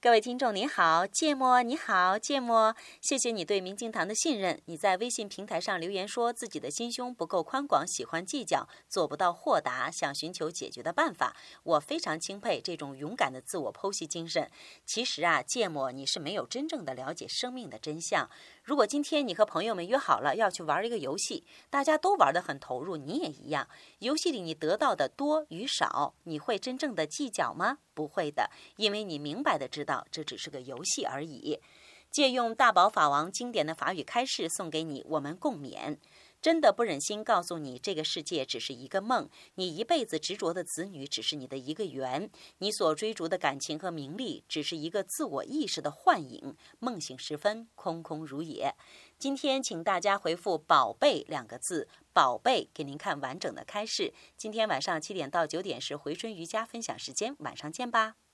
各位听众您好，芥末你好，芥末，谢谢你对明镜堂的信任。你在微信平台上留言说自己的心胸不够宽广，喜欢计较，做不到豁达，想寻求解决的办法。我非常钦佩这种勇敢的自我剖析精神。其实啊，芥末，你是没有真正的了解生命的真相。如果今天你和朋友们约好了要去玩一个游戏，大家都玩得很投入，你也一样。游戏里你得到的多与少，你会真正的计较吗？不会的，因为你明白的知道道这只是个游戏而已。借用大宝法王经典的法语开示，送给你，我们共勉。真的不忍心告诉你，这个世界只是一个梦，你一辈子执着的子女只是你的一个缘，你所追逐的感情和名利只是一个自我意识的幻影，梦醒时分，空空如也。今天请大家回复“宝贝”两个字，“宝贝”给您看完整的开示。今天晚上七点到九点是回春瑜伽分享时间，晚上见吧。